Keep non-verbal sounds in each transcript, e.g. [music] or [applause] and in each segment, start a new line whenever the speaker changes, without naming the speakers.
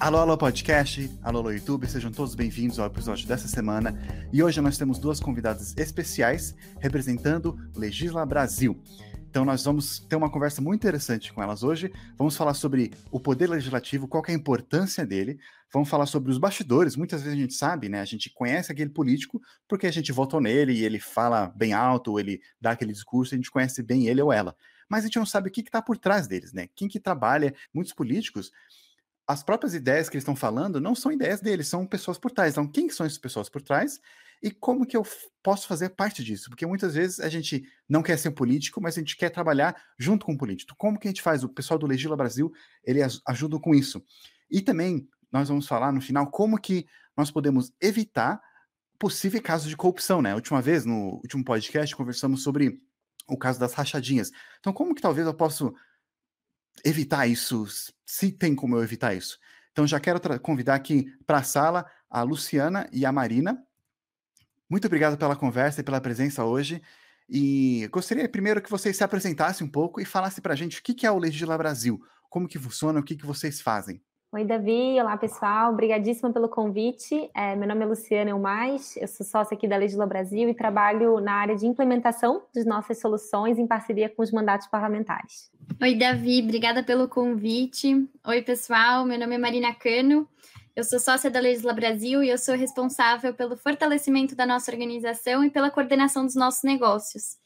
Alô, alô, podcast, alô, alô, YouTube, sejam todos bem-vindos ao episódio dessa semana. E hoje nós temos duas convidadas especiais representando Legisla Brasil. Então nós vamos ter uma conversa muito interessante com elas hoje. Vamos falar sobre o poder legislativo, qual é a importância dele. Vamos falar sobre os bastidores. Muitas vezes a gente sabe, né? A gente conhece aquele político porque a gente votou nele e ele fala bem alto, ou ele dá aquele discurso, a gente conhece bem ele ou ela. Mas a gente não sabe o que está por trás deles, né? Quem que trabalha, muitos políticos as próprias ideias que eles estão falando não são ideias deles, são pessoas por trás. Então, quem são essas pessoas por trás e como que eu posso fazer parte disso? Porque muitas vezes a gente não quer ser político, mas a gente quer trabalhar junto com o político. Como que a gente faz? O pessoal do Legila Brasil, ele ajuda com isso. E também nós vamos falar no final como que nós podemos evitar possíveis casos de corrupção, né? Última vez, no último podcast, conversamos sobre o caso das rachadinhas. Então, como que talvez eu possa evitar isso, se tem como eu evitar isso. Então já quero convidar aqui para a sala a Luciana e a Marina. Muito obrigado pela conversa e pela presença hoje. E gostaria primeiro que vocês se apresentassem um pouco e falassem para a gente o que é o Legisla Brasil, como que funciona, o que, que vocês fazem.
Oi, Davi. Olá, pessoal. Obrigadíssima pelo convite. É, meu nome é Luciana Elmais, eu sou sócia aqui da Legisla Brasil e trabalho na área de implementação das nossas soluções em parceria com os mandatos parlamentares.
Oi, Davi. Obrigada pelo convite. Oi, pessoal. Meu nome é Marina Cano. Eu sou sócia da Legisla Brasil e eu sou responsável pelo fortalecimento da nossa organização e pela coordenação dos nossos negócios.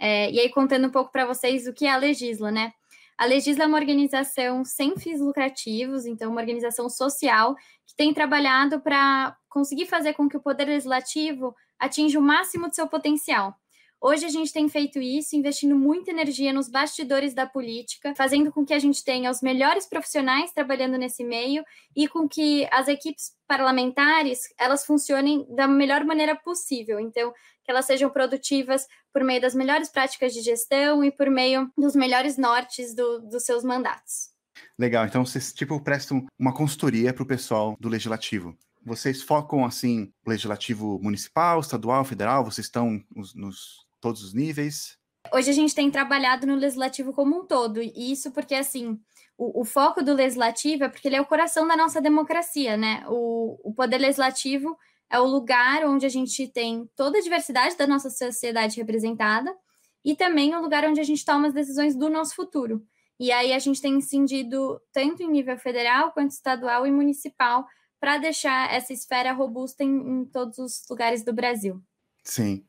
É, e aí, contando um pouco para vocês o que é a Legisla, né? A Legisla é uma organização sem fins lucrativos, então uma organização social que tem trabalhado para conseguir fazer com que o poder legislativo atinja o máximo de seu potencial. Hoje a gente tem feito isso, investindo muita energia nos bastidores da política, fazendo com que a gente tenha os melhores profissionais trabalhando nesse meio e com que as equipes parlamentares elas funcionem da melhor maneira possível. Então, que elas sejam produtivas por meio das melhores práticas de gestão e por meio dos melhores nortes do, dos seus mandatos.
Legal, então vocês tipo prestam uma consultoria para o pessoal do legislativo. Vocês focam assim legislativo municipal, estadual, federal? Vocês estão nos, nos todos os níveis?
Hoje a gente tem trabalhado no legislativo como um todo, e isso porque, assim, o, o, foco do legislativo é porque ele é o coração da nossa democracia, né? O, o poder legislativo é o lugar onde a gente tem toda a diversidade da nossa sociedade representada e também o lugar onde a gente toma as decisões do nosso futuro. E aí a gente tem incidido tanto em nível federal quanto estadual e municipal para deixar essa esfera robusta em, em todos os lugares do Brasil.
Sim.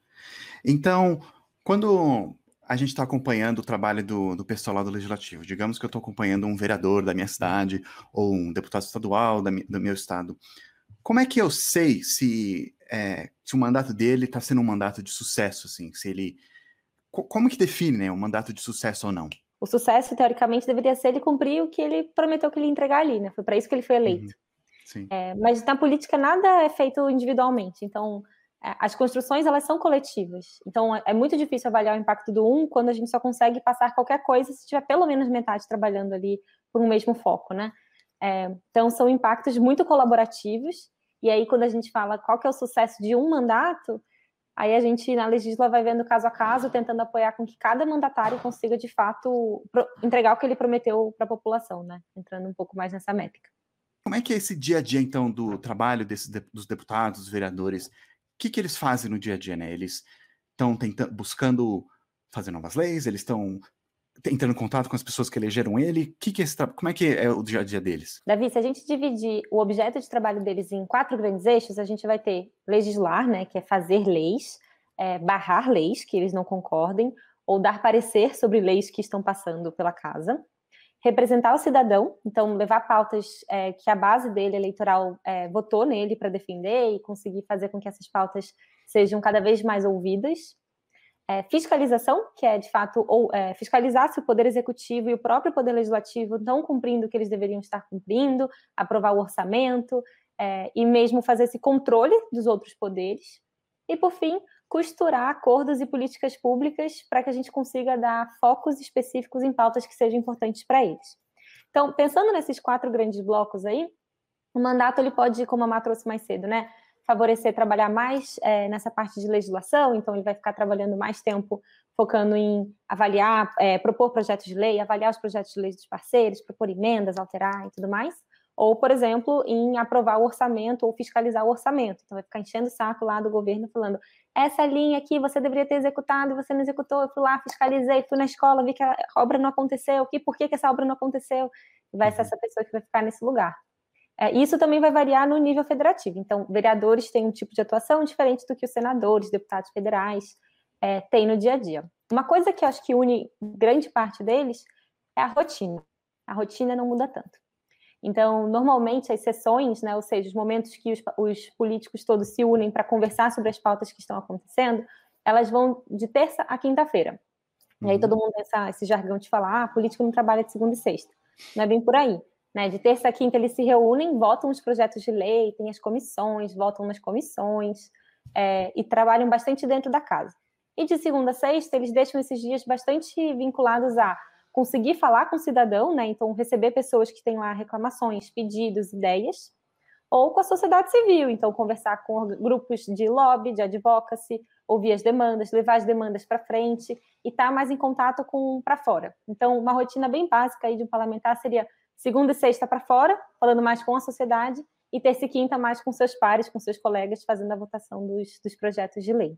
Então, quando a gente está acompanhando o trabalho do, do pessoal lá do Legislativo, digamos que eu estou acompanhando um vereador da minha cidade ou um deputado estadual da, do meu estado, como é que eu sei se, é, se o mandato dele está sendo um mandato de sucesso, assim, se ele... Como que define né, um mandato de sucesso ou não?
O sucesso, teoricamente, deveria ser ele cumprir o que ele prometeu que ele ia entregar ali, né? Foi para isso que ele foi eleito. Uhum. É, mas na política nada é feito individualmente. Então, as construções elas são coletivas. Então é muito difícil avaliar o impacto do um quando a gente só consegue passar qualquer coisa se tiver pelo menos metade trabalhando ali por um mesmo foco, né? É, então são impactos muito colaborativos. E aí quando a gente fala qual que é o sucesso de um mandato, aí a gente na legisla vai vendo caso a caso, tentando apoiar com que cada mandatário consiga de fato entregar o que ele prometeu para a população, né? Entrando um pouco mais nessa métrica.
Como é que é esse dia a dia então do trabalho desses, dos deputados, dos vereadores? Que, que eles fazem no dia a dia, né? Eles estão tentando, buscando fazer novas leis, eles estão entrando em contato com as pessoas que elegeram ele. Que que é esse, como é que é o dia a dia deles?
Davi, se a gente dividir o objeto de trabalho deles em quatro grandes eixos, a gente vai ter legislar, né, que é fazer leis, é, barrar leis que eles não concordem, ou dar parecer sobre leis que estão passando pela casa representar o cidadão, então levar pautas é, que a base dele eleitoral é, votou nele para defender e conseguir fazer com que essas pautas sejam cada vez mais ouvidas. É, fiscalização, que é de fato ou, é, fiscalizar se o poder executivo e o próprio poder legislativo estão cumprindo o que eles deveriam estar cumprindo, aprovar o orçamento é, e mesmo fazer esse controle dos outros poderes. E por fim, costurar acordos e políticas públicas para que a gente consiga dar focos específicos em pautas que sejam importantes para eles. Então, pensando nesses quatro grandes blocos aí, o mandato ele pode, como a Má trouxe mais cedo, né, favorecer trabalhar mais é, nessa parte de legislação, então ele vai ficar trabalhando mais tempo focando em avaliar, é, propor projetos de lei, avaliar os projetos de lei dos parceiros, propor emendas, alterar e tudo mais. Ou, por exemplo, em aprovar o orçamento ou fiscalizar o orçamento. Então, vai ficar enchendo o saco lá do governo falando: essa linha aqui você deveria ter executado e você não executou. Eu fui lá, fiscalizei, fui na escola, vi que a obra não aconteceu. Que, por que, que essa obra não aconteceu? E vai ser uhum. essa pessoa que vai ficar nesse lugar. É, isso também vai variar no nível federativo. Então, vereadores têm um tipo de atuação diferente do que os senadores, deputados federais é, têm no dia a dia. Uma coisa que eu acho que une grande parte deles é a rotina. A rotina não muda tanto. Então, normalmente, as sessões, né, ou seja, os momentos que os, os políticos todos se unem para conversar sobre as pautas que estão acontecendo, elas vão de terça a quinta-feira. Uhum. E aí uhum. todo mundo tem essa, esse jargão de falar, ah, político não trabalha de segunda e sexta. Não é bem por aí. Né? De terça a quinta eles se reúnem, votam os projetos de lei, tem as comissões, votam nas comissões é, e trabalham bastante dentro da casa. E de segunda a sexta eles deixam esses dias bastante vinculados a conseguir falar com o cidadão, né? Então, receber pessoas que têm lá reclamações, pedidos, ideias, ou com a sociedade civil, então conversar com grupos de lobby, de advocacy, ouvir as demandas, levar as demandas para frente e estar tá mais em contato com para fora. Então, uma rotina bem básica aí de um parlamentar seria segunda e sexta para fora, falando mais com a sociedade, e terça e quinta mais com seus pares, com seus colegas, fazendo a votação dos, dos projetos de lei.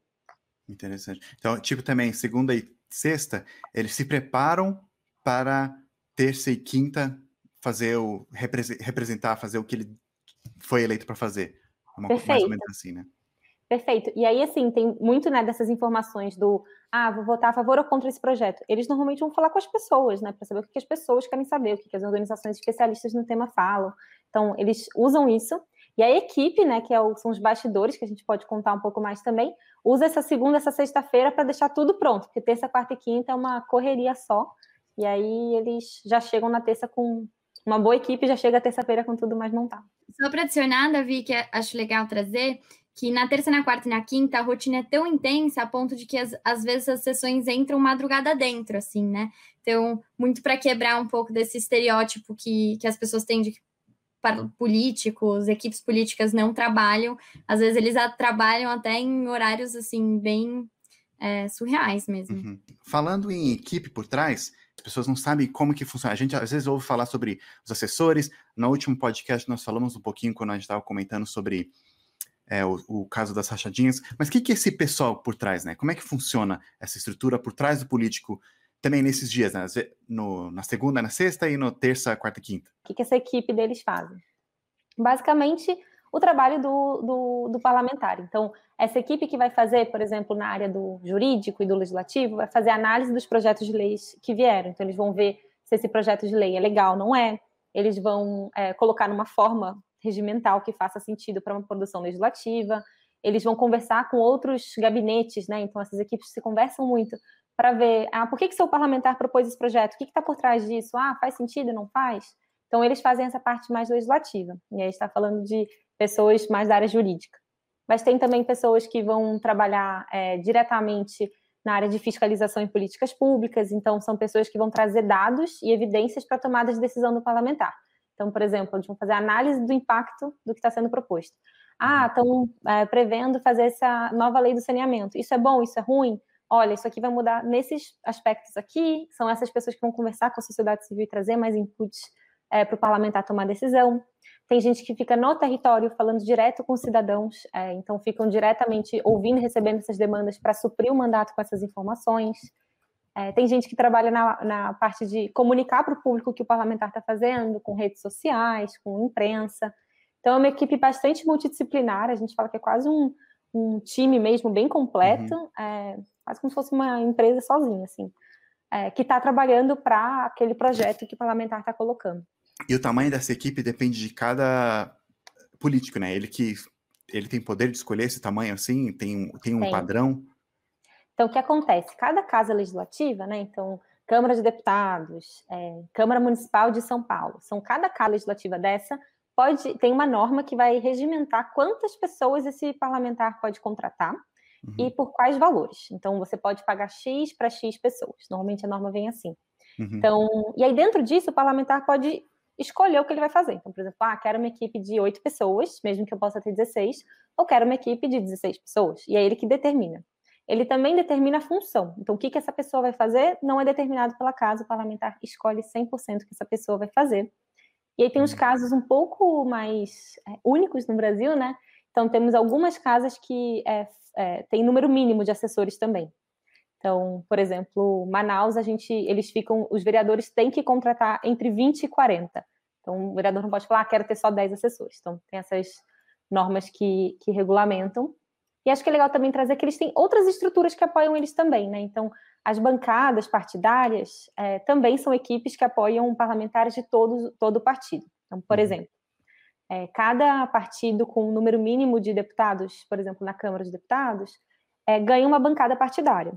Interessante. Então, tipo também, segunda e sexta, eles se preparam para terça e quinta fazer o representar, fazer o que ele foi eleito para fazer.
Uma, Perfeito. Mais ou menos assim, né? Perfeito. E aí, assim, tem muito né, dessas informações do ah, vou votar a favor ou contra esse projeto. Eles normalmente vão falar com as pessoas, né? Para saber o que as pessoas querem saber, o que as organizações especialistas no tema falam. Então, eles usam isso. E a equipe, né, que é o, são os bastidores, que a gente pode contar um pouco mais também, usa essa segunda, essa sexta-feira para deixar tudo pronto, porque terça, quarta e quinta é uma correria só. E aí eles já chegam na terça com uma boa equipe, já chega terça-feira com tudo mais montado.
Só para adicionar, Davi, que acho legal trazer, que na terça, na quarta e na quinta a rotina é tão intensa a ponto de que às, às vezes as sessões entram madrugada dentro, assim, né? Então, muito para quebrar um pouco desse estereótipo que, que as pessoas têm de que políticos, equipes políticas não trabalham. Às vezes eles trabalham até em horários assim bem é, surreais mesmo. Uhum.
Falando em equipe por trás, as pessoas não sabem como que funciona. A gente às vezes ouve falar sobre os assessores. No último podcast nós falamos um pouquinho quando a gente estava comentando sobre é, o, o, caso das rachadinhas. Mas o que, que é esse pessoal por trás, né? Como é que funciona essa estrutura por trás do político também nesses dias, né? No, na segunda, na sexta e no terça, quarta e quinta?
O que, que essa equipe deles fazem? Basicamente, o trabalho do, do, do, parlamentar. Então, essa equipe que vai fazer, por exemplo, na área do jurídico e do legislativo, vai fazer análise dos projetos de leis que vieram. Então, eles vão ver se esse projeto de lei é legal ou não é. Eles vão é, colocar numa forma regimental que faça sentido para uma produção legislativa. Eles vão conversar com outros gabinetes, né? Então, essas equipes se conversam muito para ver, ah, por que, que seu parlamentar propôs esse projeto? O que está por trás disso? Ah, faz sentido? Não faz? Então, eles fazem essa parte mais legislativa. E aí está falando de pessoas mais da área jurídica. Mas tem também pessoas que vão trabalhar é, diretamente na área de fiscalização em políticas públicas, então são pessoas que vão trazer dados e evidências para a tomada de decisão do parlamentar. Então, por exemplo, eles vão fazer análise do impacto do que está sendo proposto. Ah, estão é, prevendo fazer essa nova lei do saneamento. Isso é bom, isso é ruim? Olha, isso aqui vai mudar nesses aspectos aqui. São essas pessoas que vão conversar com a sociedade civil e trazer mais inputs é, para o parlamentar tomar decisão. Tem gente que fica no território falando direto com os cidadãos, é, então ficam diretamente ouvindo e recebendo essas demandas para suprir o mandato com essas informações. É, tem gente que trabalha na, na parte de comunicar para o público o que o parlamentar está fazendo, com redes sociais, com imprensa. Então, é uma equipe bastante multidisciplinar, a gente fala que é quase um, um time mesmo bem completo, uhum. é, quase como se fosse uma empresa sozinha, assim, é, que está trabalhando para aquele projeto que o parlamentar está colocando.
E o tamanho dessa equipe depende de cada político, né? Ele que ele tem poder de escolher esse tamanho assim, tem, tem um tem. padrão.
Então, o que acontece? Cada casa legislativa, né? Então, Câmara de Deputados, é, Câmara Municipal de São Paulo, são cada casa legislativa dessa pode tem uma norma que vai regimentar quantas pessoas esse parlamentar pode contratar uhum. e por quais valores. Então, você pode pagar X para X pessoas. Normalmente a norma vem assim. Uhum. Então, e aí dentro disso, o parlamentar pode escolher o que ele vai fazer. Então, por exemplo, ah, quero uma equipe de oito pessoas, mesmo que eu possa ter 16, ou quero uma equipe de 16 pessoas. E é ele que determina. Ele também determina a função. Então, o que, que essa pessoa vai fazer não é determinado pela casa, o parlamentar escolhe 100% o que essa pessoa vai fazer. E aí tem uns uhum. casos um pouco mais é, únicos no Brasil, né? Então temos algumas casas que é, é, têm número mínimo de assessores também. Então, por exemplo, Manaus, a gente, eles ficam, os vereadores têm que contratar entre 20 e 40. Então, o vereador não pode falar, ah, quero ter só 10 assessores. Então, tem essas normas que, que regulamentam. E acho que é legal também trazer que eles têm outras estruturas que apoiam eles também, né? Então, as bancadas partidárias é, também são equipes que apoiam parlamentares de todo, todo o partido. Então, por uhum. exemplo, é, cada partido com um número mínimo de deputados, por exemplo, na Câmara de Deputados, é, ganha uma bancada partidária.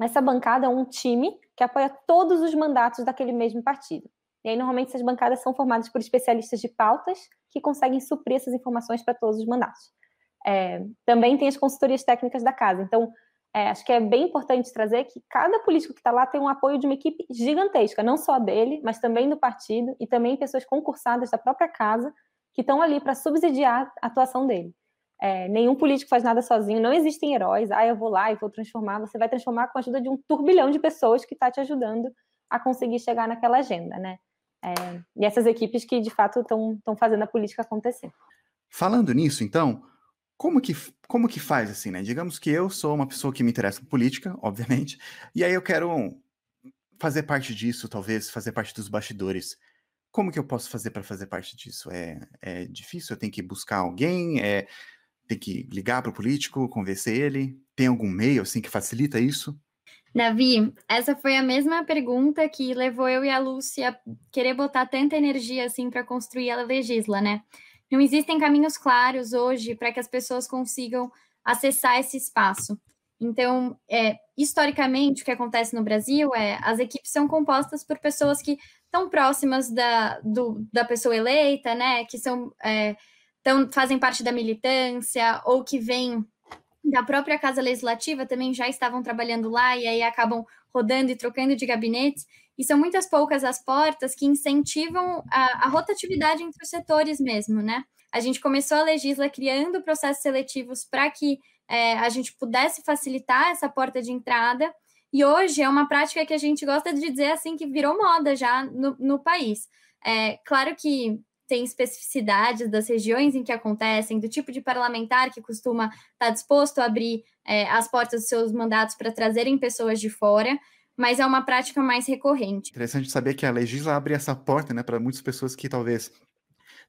Essa bancada é um time que apoia todos os mandatos daquele mesmo partido. E aí, normalmente, essas bancadas são formadas por especialistas de pautas que conseguem suprir essas informações para todos os mandatos. É, também tem as consultorias técnicas da casa. Então, é, acho que é bem importante trazer que cada político que está lá tem um apoio de uma equipe gigantesca, não só dele, mas também do partido e também pessoas concursadas da própria casa que estão ali para subsidiar a atuação dele. É, nenhum político faz nada sozinho, não existem heróis. Ah, eu vou lá e vou transformar. Você vai transformar com a ajuda de um turbilhão de pessoas que está te ajudando a conseguir chegar naquela agenda, né? É, e essas equipes que de fato estão fazendo a política acontecer.
Falando nisso, então, como que, como que faz assim, né? Digamos que eu sou uma pessoa que me interessa por política, obviamente, e aí eu quero fazer parte disso, talvez fazer parte dos bastidores. Como que eu posso fazer para fazer parte disso? É, é difícil? Eu tenho que buscar alguém? É, tem que ligar para o político, convencer ele? Tem algum meio assim que facilita isso?
Davi, essa foi a mesma pergunta que levou eu e a Lúcia a querer botar tanta energia assim para construir a Legisla, né? Não existem caminhos claros hoje para que as pessoas consigam acessar esse espaço. Então, é, historicamente, o que acontece no Brasil é as equipes são compostas por pessoas que estão próximas da, do, da pessoa eleita, né? Que são é, tão, fazem parte da militância ou que vêm da própria Casa Legislativa, também já estavam trabalhando lá e aí acabam rodando e trocando de gabinetes e são muitas poucas as portas que incentivam a, a rotatividade entre os setores mesmo, né? A gente começou a legisla criando processos seletivos para que é, a gente pudesse facilitar essa porta de entrada, e hoje é uma prática que a gente gosta de dizer assim que virou moda já no, no país. É, claro que tem especificidades das regiões em que acontecem, do tipo de parlamentar que costuma estar tá disposto a abrir é, as portas dos seus mandatos para trazerem pessoas de fora, mas é uma prática mais recorrente.
Interessante saber que a legisla abre essa porta, né, para muitas pessoas que talvez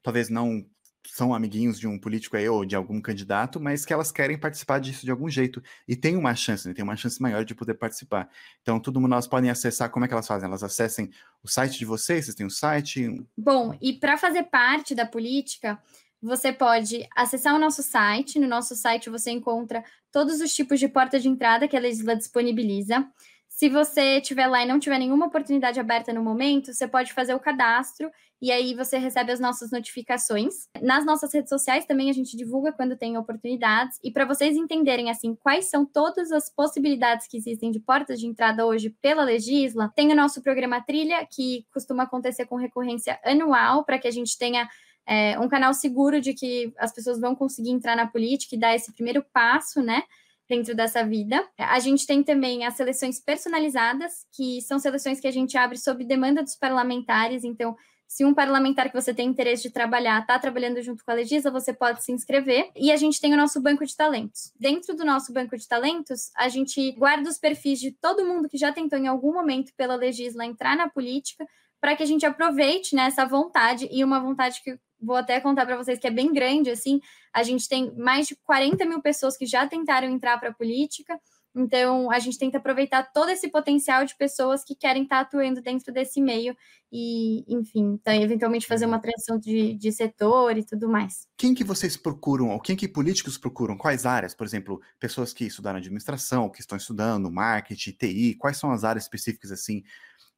talvez não são amiguinhos de um político aí ou de algum candidato, mas que elas querem participar disso de algum jeito e tem uma chance, né? tem uma chance maior de poder participar. Então, todo mundo elas podem acessar, como é que elas fazem? Elas acessem o site de vocês, vocês têm um site?
Bom, e para fazer parte da política, você pode acessar o nosso site. No nosso site você encontra todos os tipos de porta de entrada que a Legisla disponibiliza. Se você estiver lá e não tiver nenhuma oportunidade aberta no momento, você pode fazer o cadastro e aí você recebe as nossas notificações. Nas nossas redes sociais também a gente divulga quando tem oportunidades. E para vocês entenderem assim quais são todas as possibilidades que existem de portas de entrada hoje pela Legisla, tem o nosso programa Trilha, que costuma acontecer com recorrência anual, para que a gente tenha é, um canal seguro de que as pessoas vão conseguir entrar na política e dar esse primeiro passo, né? Dentro dessa vida. A gente tem também as seleções personalizadas, que são seleções que a gente abre sob demanda dos parlamentares. Então, se um parlamentar que você tem interesse de trabalhar está trabalhando junto com a Legisla, você pode se inscrever. E a gente tem o nosso banco de talentos. Dentro do nosso banco de talentos, a gente guarda os perfis de todo mundo que já tentou em algum momento pela Legisla entrar na política, para que a gente aproveite né, essa vontade e uma vontade que vou até contar para vocês que é bem grande, assim, a gente tem mais de 40 mil pessoas que já tentaram entrar para a política, então a gente tenta aproveitar todo esse potencial de pessoas que querem estar tá atuando dentro desse meio e, enfim, então, eventualmente fazer uma transição de, de setor e tudo mais.
Quem que vocês procuram, ou quem que políticos procuram? Quais áreas? Por exemplo, pessoas que estudaram administração, que estão estudando marketing, TI, quais são as áreas específicas, assim,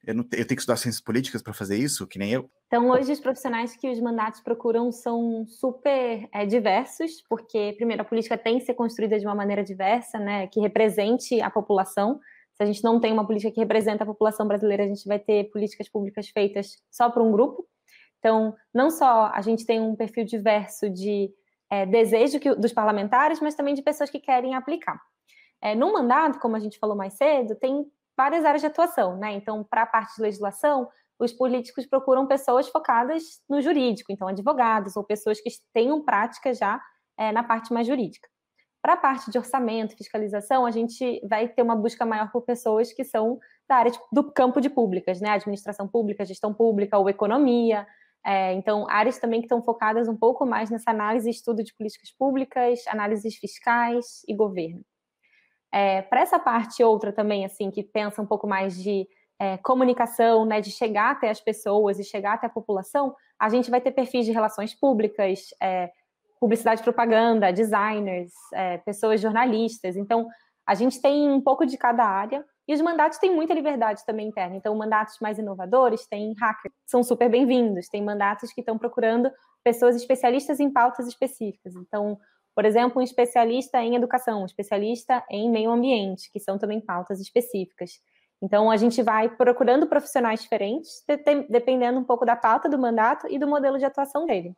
eu, não, eu tenho que estudar ciências políticas para fazer isso, que nem eu?
Então, hoje, os profissionais que os mandatos procuram são super é, diversos, porque, primeiro, a política tem que ser construída de uma maneira diversa, né, que represente a população. Se a gente não tem uma política que representa a população brasileira, a gente vai ter políticas públicas feitas só para um grupo. Então, não só a gente tem um perfil diverso de é, desejo que, dos parlamentares, mas também de pessoas que querem aplicar. É, no mandato, como a gente falou mais cedo, tem várias áreas de atuação, né? Então, para a parte de legislação, os políticos procuram pessoas focadas no jurídico, então advogados ou pessoas que tenham prática já é, na parte mais jurídica. Para a parte de orçamento, fiscalização, a gente vai ter uma busca maior por pessoas que são da área de, do campo de públicas, né? Administração pública, gestão pública ou economia. É, então, áreas também que estão focadas um pouco mais nessa análise e estudo de políticas públicas, análises fiscais e governo. É, Para essa parte outra também, assim, que pensa um pouco mais de é, comunicação, né, de chegar até as pessoas e chegar até a população, a gente vai ter perfis de relações públicas, é, publicidade e propaganda, designers, é, pessoas jornalistas. Então, a gente tem um pouco de cada área e os mandatos têm muita liberdade também interna. Então, mandatos mais inovadores têm hackers, são super bem-vindos. Tem mandatos que estão procurando pessoas especialistas em pautas específicas. Então, por exemplo, um especialista em educação, um especialista em meio ambiente, que são também pautas específicas. Então, a gente vai procurando profissionais diferentes, dependendo um pouco da pauta do mandato e do modelo de atuação dele.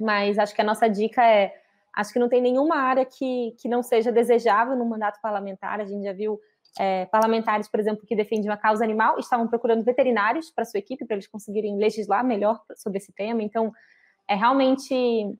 Mas acho que a nossa dica é: acho que não tem nenhuma área que, que não seja desejável no mandato parlamentar. A gente já viu é, parlamentares, por exemplo, que defendem a causa animal, estavam procurando veterinários para sua equipe, para eles conseguirem legislar melhor sobre esse tema. Então, é realmente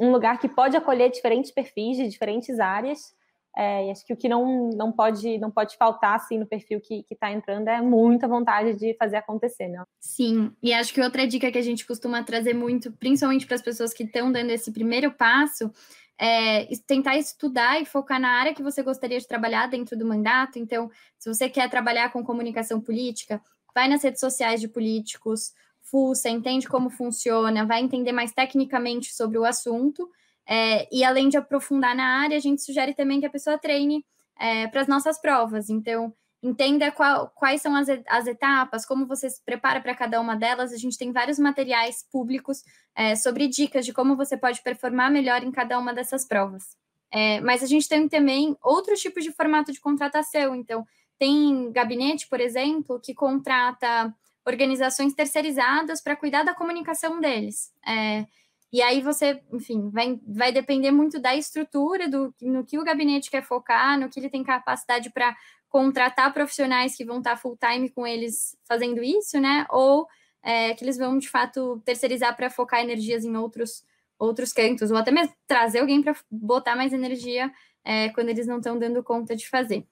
um lugar que pode acolher diferentes perfis de diferentes áreas é, e acho que o que não, não, pode, não pode faltar assim, no perfil que está entrando é muita vontade de fazer acontecer, né?
Sim, e acho que outra dica que a gente costuma trazer muito, principalmente para as pessoas que estão dando esse primeiro passo, é tentar estudar e focar na área que você gostaria de trabalhar dentro do mandato. Então, se você quer trabalhar com comunicação política, vai nas redes sociais de políticos, fuça, entende como funciona, vai entender mais tecnicamente sobre o assunto é, e além de aprofundar na área, a gente sugere também que a pessoa treine é, para as nossas provas. Então, entenda qual, quais são as, as, etapas, como você se prepara para cada uma delas. A gente tem vários materiais públicos é, sobre dicas de como você pode performar melhor em cada uma dessas provas. É, mas a gente tem também outros tipos de formato de contratação. Então, tem gabinete, por exemplo, que contrata organizações terceirizadas para cuidar da comunicação deles. É, e aí você, enfim, vai, vai depender muito da estrutura, do no que o gabinete quer focar, no que ele tem capacidade para contratar profissionais que vão estar full time com eles fazendo isso, né? Ou é, que eles vão de fato terceirizar para focar energias em outros outros cantos, ou até mesmo trazer alguém para botar mais energia é, quando eles não estão dando conta de fazer.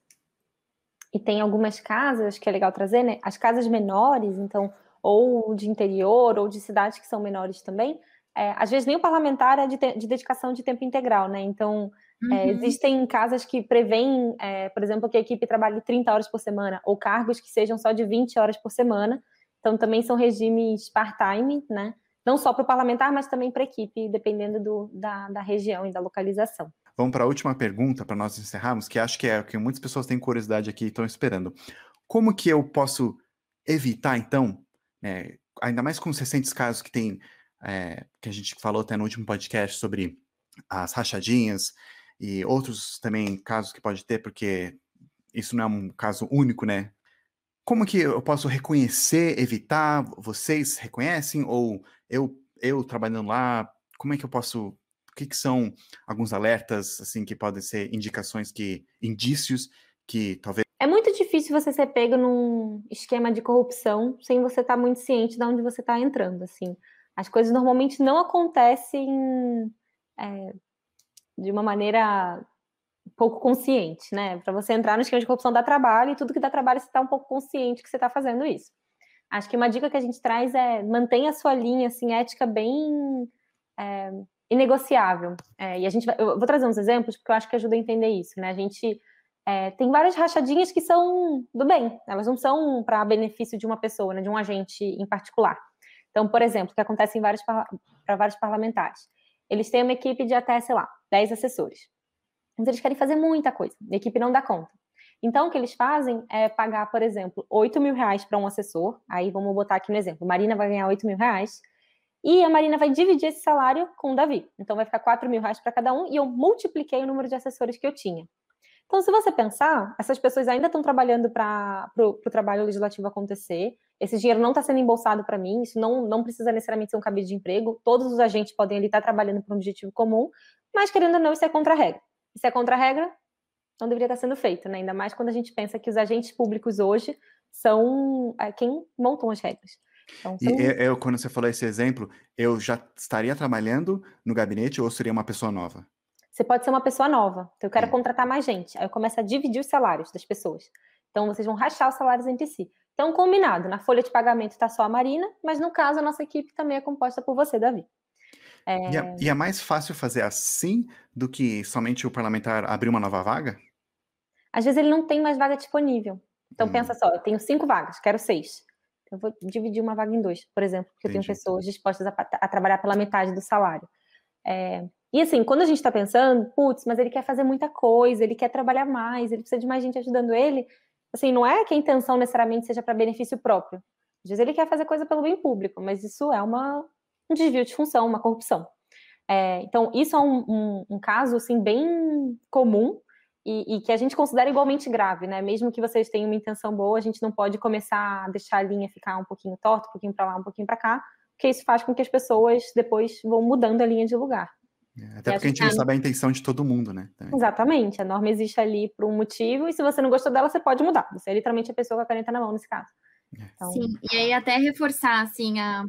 E tem algumas casas que é legal trazer, né? As casas menores, então, ou de interior, ou de cidades que são menores também, é, às vezes nem o parlamentar é de, de, dedicação de tempo integral, né? Então, é, uhum. é, existem casas que prevêem, é, por exemplo, que a equipe trabalhe 30 horas por semana, ou cargos que sejam só de 20 horas por semana. Então, também são regimes part-time, né? Não só para o parlamentar, mas também para a equipe, dependendo do, da, da região e da localização.
Vamos para a última pergunta, para nós encerrarmos, que acho que é o que muitas pessoas têm curiosidade aqui e estão esperando. Como que eu posso evitar, então, é, ainda mais com os recentes casos que tem é, que a gente falou até no último podcast sobre as rachadinhas e outros também casos que pode ter, porque isso não é um caso único, né? Como que eu posso reconhecer, evitar? Vocês reconhecem? Ou eu, eu trabalhando lá, como é que eu posso. Que, que são alguns alertas, assim, que podem ser indicações que. indícios que talvez.
É muito difícil você ser pego num esquema de corrupção sem você estar tá muito ciente de onde você está entrando, assim. As coisas normalmente não acontecem é, de uma maneira pouco consciente, né? Para você entrar no esquema de corrupção dá trabalho e tudo que dá trabalho você está um pouco consciente que você está fazendo isso. Acho que uma dica que a gente traz é mantenha a sua linha assim ética bem é, inegociável. É, e a gente vai, eu vou trazer uns exemplos porque eu acho que ajuda a entender isso, né? A gente é, tem várias rachadinhas que são do bem, elas não são para benefício de uma pessoa, né, de um agente em particular. Então, por exemplo, o que acontece para vários parlamentares. Eles têm uma equipe de até, sei lá, 10 assessores. Mas eles querem fazer muita coisa. A equipe não dá conta. Então, o que eles fazem é pagar, por exemplo, 8 mil reais para um assessor. Aí vamos botar aqui no exemplo: Marina vai ganhar 8 mil reais. E a Marina vai dividir esse salário com o Davi. Então, vai ficar 4 mil reais para cada um. E eu multipliquei o número de assessores que eu tinha. Então, se você pensar, essas pessoas ainda estão trabalhando para o trabalho legislativo acontecer. Esse dinheiro não está sendo embolsado para mim, isso não, não precisa necessariamente ser um cabide de emprego. Todos os agentes podem ali estar tá trabalhando para um objetivo comum, mas querendo ou não, isso é contra a regra. Isso é contra a regra, não deveria estar sendo feito, né? Ainda mais quando a gente pensa que os agentes públicos hoje são é, quem montam as regras.
Então, são... E eu, quando você falou esse exemplo, eu já estaria trabalhando no gabinete ou seria uma pessoa nova?
Você pode ser uma pessoa nova. Então, eu quero é. contratar mais gente. Aí eu começo a dividir os salários das pessoas. Então, vocês vão rachar os salários entre si. Então, combinado. Na folha de pagamento está só a Marina, mas no caso, a nossa equipe também é composta por você, Davi.
É... E, é, e é mais fácil fazer assim do que somente o parlamentar abrir uma nova vaga?
Às vezes ele não tem mais vaga disponível. Então, hum. pensa só, eu tenho cinco vagas, quero seis. Eu vou dividir uma vaga em dois, por exemplo, porque Entendi. eu tenho pessoas dispostas a, a, trabalhar pela metade do salário. É, e assim, quando a gente está pensando, putz, mas ele quer fazer muita coisa, ele quer trabalhar mais, ele precisa de mais gente ajudando ele, assim, não é que a intenção necessariamente seja para benefício próprio. Às vezes ele quer fazer coisa pelo bem público, mas isso é uma, um desvio de função, uma corrupção. É, então, isso é um, um, um, caso, assim, bem comum e, e, que a gente considera igualmente grave, né? Mesmo que vocês tenham uma intenção boa, a gente não pode começar a deixar a linha ficar um pouquinho torta, um pouquinho para lá, um pouquinho para cá, porque isso faz com que as pessoas depois vão mudando a linha de lugar.
É, até porque a gente não sabe a intenção de todo mundo, né?
Também. Exatamente. A norma existe ali por um motivo, e se você não gostou dela, você pode mudar. Você é literalmente a pessoa com a caneta na mão nesse caso.
É. Então... Sim, e aí até reforçar, assim, a,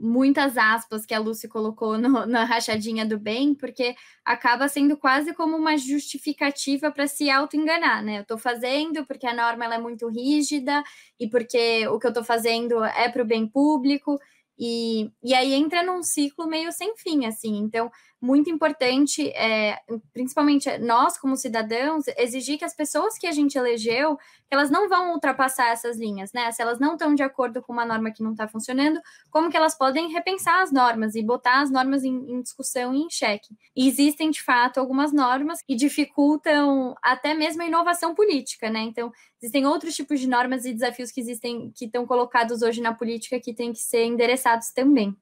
muitas aspas que a Lucy colocou no, [laughs] na rachadinha do bem, porque acaba sendo quase como uma justificativa para se auto-enganar, né? Eu estou fazendo porque a norma é muito rígida e porque o que eu estou fazendo é para o bem público, e, e aí entra num ciclo meio sem fim, assim. Então, muito importante, é, principalmente nós como cidadãos, exigir que as pessoas que a gente elegeu, elas não vão ultrapassar essas linhas, né? Se elas não estão de acordo com uma norma que não está funcionando, como que elas podem repensar as normas e botar as normas em, em discussão e em xeque? E existem, de fato, algumas normas que dificultam até mesmo a inovação política, né? Então, existem outros tipos de normas e desafios que existem, que estão colocados hoje na política que têm que ser endereçados também.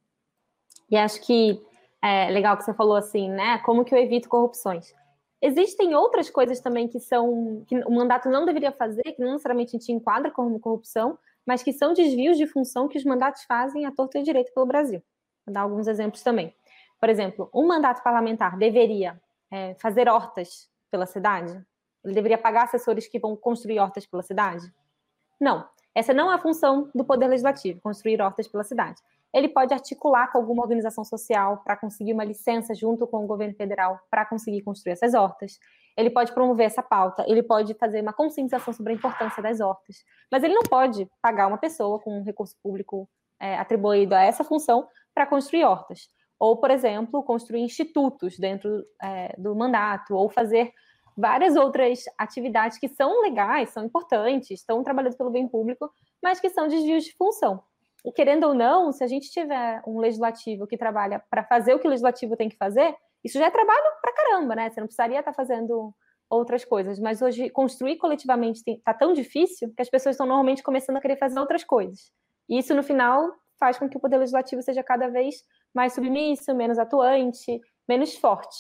E acho que é legal que você falou assim, né? Como que eu evito corrupções? Existem outras coisas também que são que o mandato não deveria fazer, que não necessariamente te enquadra como corrupção, mas que são desvios de função que os mandatos fazem à torta e direito pelo Brasil. Vou dar alguns exemplos também. Por exemplo, um mandato parlamentar deveria é, fazer hortas pela cidade? Ele deveria pagar assessores que vão construir hortas pela cidade? Não. Essa não é a função do Poder Legislativo, construir hortas pela cidade ele pode articular com alguma organização social para conseguir uma licença junto com o governo federal para conseguir construir essas hortas. Ele pode promover essa pauta, ele pode fazer uma conscientização sobre a importância das hortas, mas ele não pode pagar uma pessoa com um recurso público é, atribuído a essa função para construir hortas. Ou, por exemplo, construir institutos dentro é, do mandato, ou fazer várias outras atividades que são legais, são importantes, estão trabalhando pelo bem público, mas que são desvios de função. E querendo ou não, se a gente tiver um legislativo que trabalha para fazer o que o legislativo tem que fazer, isso já é trabalho para caramba, né? Você não precisaria estar tá fazendo outras coisas. Mas hoje, construir coletivamente está tão difícil que as pessoas estão normalmente começando a querer fazer outras coisas. E isso, no final, faz com que o poder legislativo seja cada vez mais submisso, menos atuante, menos forte.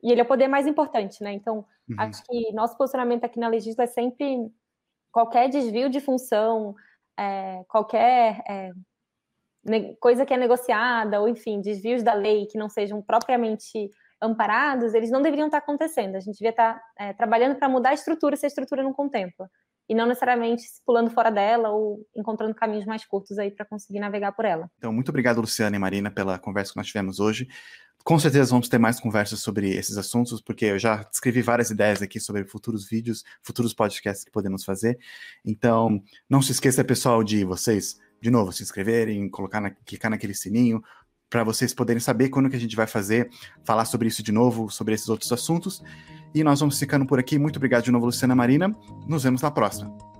E ele é o poder mais importante, né? Então, uhum. acho que nosso posicionamento aqui na Legisla é sempre qualquer desvio de função, é, qualquer é, coisa que é negociada, ou enfim, desvios da lei que não sejam propriamente amparados, eles não deveriam estar acontecendo. A gente devia estar é, trabalhando para mudar a estrutura se a estrutura não contempla. E não necessariamente pulando fora dela ou encontrando caminhos mais curtos aí para conseguir navegar por ela.
Então, muito obrigado, Luciana e Marina, pela conversa que nós tivemos hoje. Com certeza vamos ter mais conversas sobre esses assuntos, porque eu já escrevi várias ideias aqui sobre futuros vídeos, futuros podcasts que podemos fazer. Então, não se esqueça, pessoal, de vocês, de novo, se inscreverem, colocar na, clicar naquele sininho, para vocês poderem saber quando que a gente vai fazer, falar sobre isso de novo, sobre esses outros assuntos. E nós vamos ficando por aqui. Muito obrigado de novo, Luciana Marina. Nos vemos na próxima.